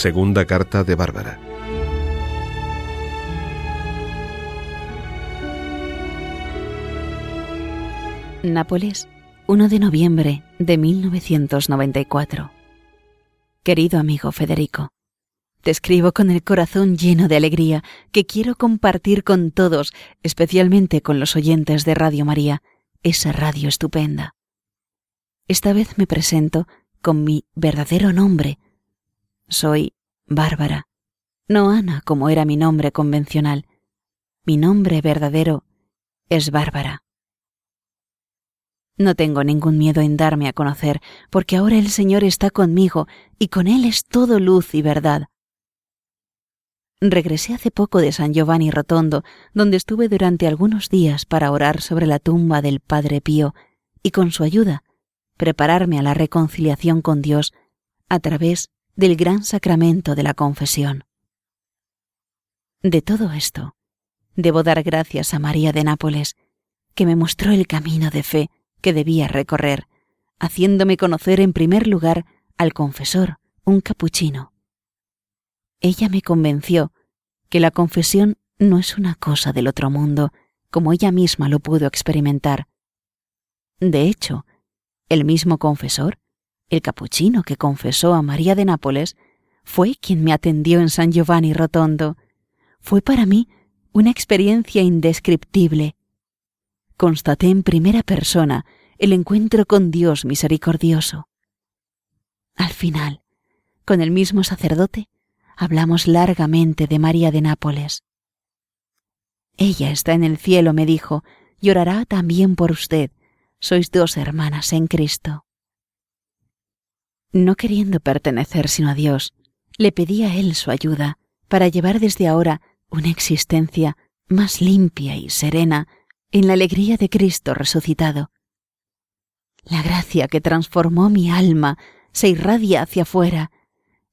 Segunda carta de Bárbara. Nápoles, 1 de noviembre de 1994. Querido amigo Federico, te escribo con el corazón lleno de alegría que quiero compartir con todos, especialmente con los oyentes de Radio María, esa radio estupenda. Esta vez me presento con mi verdadero nombre. Soy Bárbara, no Ana como era mi nombre convencional. Mi nombre verdadero es Bárbara. No tengo ningún miedo en darme a conocer, porque ahora el Señor está conmigo y con Él es todo luz y verdad. Regresé hace poco de San Giovanni Rotondo, donde estuve durante algunos días para orar sobre la tumba del Padre Pío y con su ayuda prepararme a la reconciliación con Dios a través del gran sacramento de la confesión. De todo esto, debo dar gracias a María de Nápoles, que me mostró el camino de fe que debía recorrer, haciéndome conocer en primer lugar al confesor, un capuchino. Ella me convenció que la confesión no es una cosa del otro mundo, como ella misma lo pudo experimentar. De hecho, el mismo confesor, el capuchino que confesó a María de Nápoles, fue quien me atendió en San Giovanni Rotondo. Fue para mí una experiencia indescriptible, constaté en primera persona el encuentro con Dios misericordioso. Al final, con el mismo sacerdote, hablamos largamente de María de Nápoles. Ella está en el cielo, me dijo, llorará también por usted. Sois dos hermanas en Cristo. No queriendo pertenecer sino a Dios, le pedí a Él su ayuda para llevar desde ahora una existencia más limpia y serena en la alegría de Cristo resucitado. La gracia que transformó mi alma se irradia hacia afuera.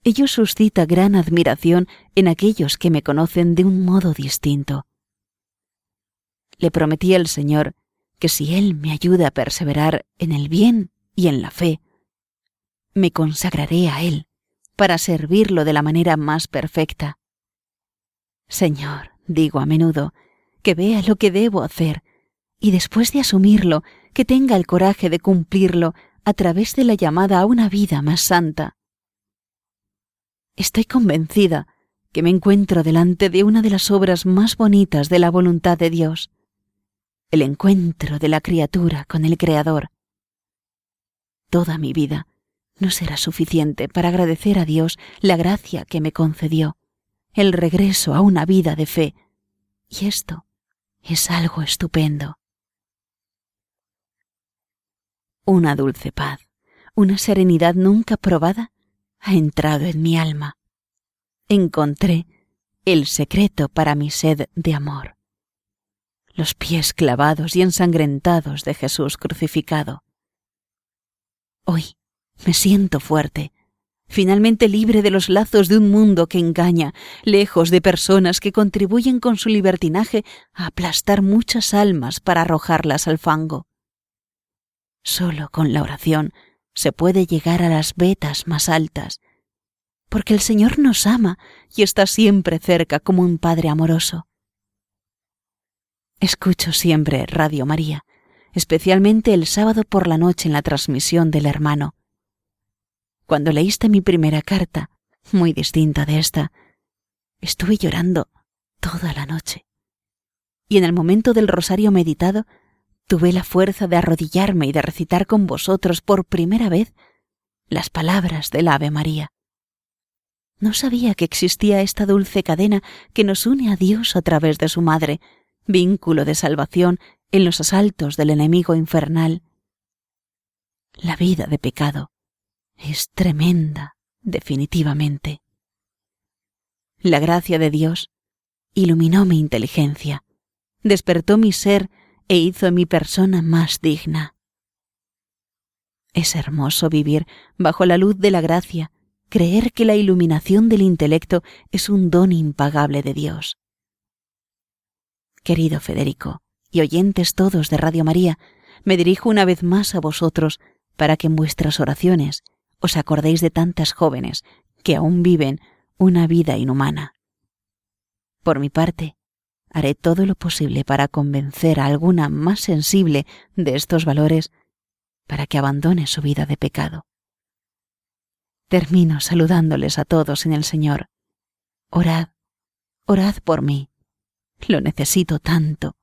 Ello suscita gran admiración en aquellos que me conocen de un modo distinto. Le prometí al Señor que si Él me ayuda a perseverar en el bien y en la fe, me consagraré a Él para servirlo de la manera más perfecta. Señor, digo a menudo, que vea lo que debo hacer y después de asumirlo, que tenga el coraje de cumplirlo a través de la llamada a una vida más santa. Estoy convencida que me encuentro delante de una de las obras más bonitas de la voluntad de Dios, el encuentro de la criatura con el Creador. Toda mi vida no será suficiente para agradecer a Dios la gracia que me concedió, el regreso a una vida de fe, y esto es algo estupendo. Una dulce paz, una serenidad nunca probada, ha entrado en mi alma. Encontré el secreto para mi sed de amor. Los pies clavados y ensangrentados de Jesús crucificado. Hoy me siento fuerte, finalmente libre de los lazos de un mundo que engaña, lejos de personas que contribuyen con su libertinaje a aplastar muchas almas para arrojarlas al fango. Solo con la oración se puede llegar a las vetas más altas, porque el Señor nos ama y está siempre cerca como un Padre amoroso. Escucho siempre Radio María, especialmente el sábado por la noche en la transmisión del hermano. Cuando leíste mi primera carta, muy distinta de esta, estuve llorando toda la noche. Y en el momento del rosario meditado tuve la fuerza de arrodillarme y de recitar con vosotros por primera vez las palabras del Ave María. No sabía que existía esta dulce cadena que nos une a Dios a través de su Madre, vínculo de salvación en los asaltos del enemigo infernal. La vida de pecado es tremenda, definitivamente. La gracia de Dios iluminó mi inteligencia, despertó mi ser e hizo mi persona más digna. Es hermoso vivir bajo la luz de la gracia, creer que la iluminación del intelecto es un don impagable de Dios. Querido Federico, y oyentes todos de Radio María, me dirijo una vez más a vosotros para que en vuestras oraciones os acordéis de tantas jóvenes que aún viven una vida inhumana. Por mi parte, haré todo lo posible para convencer a alguna más sensible de estos valores para que abandone su vida de pecado. Termino saludándoles a todos en el Señor. Orad, orad por mí. Lo necesito tanto.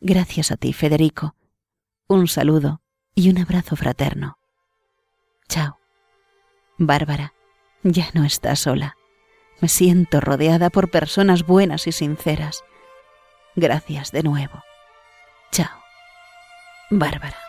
Gracias a ti, Federico. Un saludo y un abrazo fraterno. Chao. Bárbara, ya no estás sola. Me siento rodeada por personas buenas y sinceras. Gracias de nuevo. Chao. Bárbara.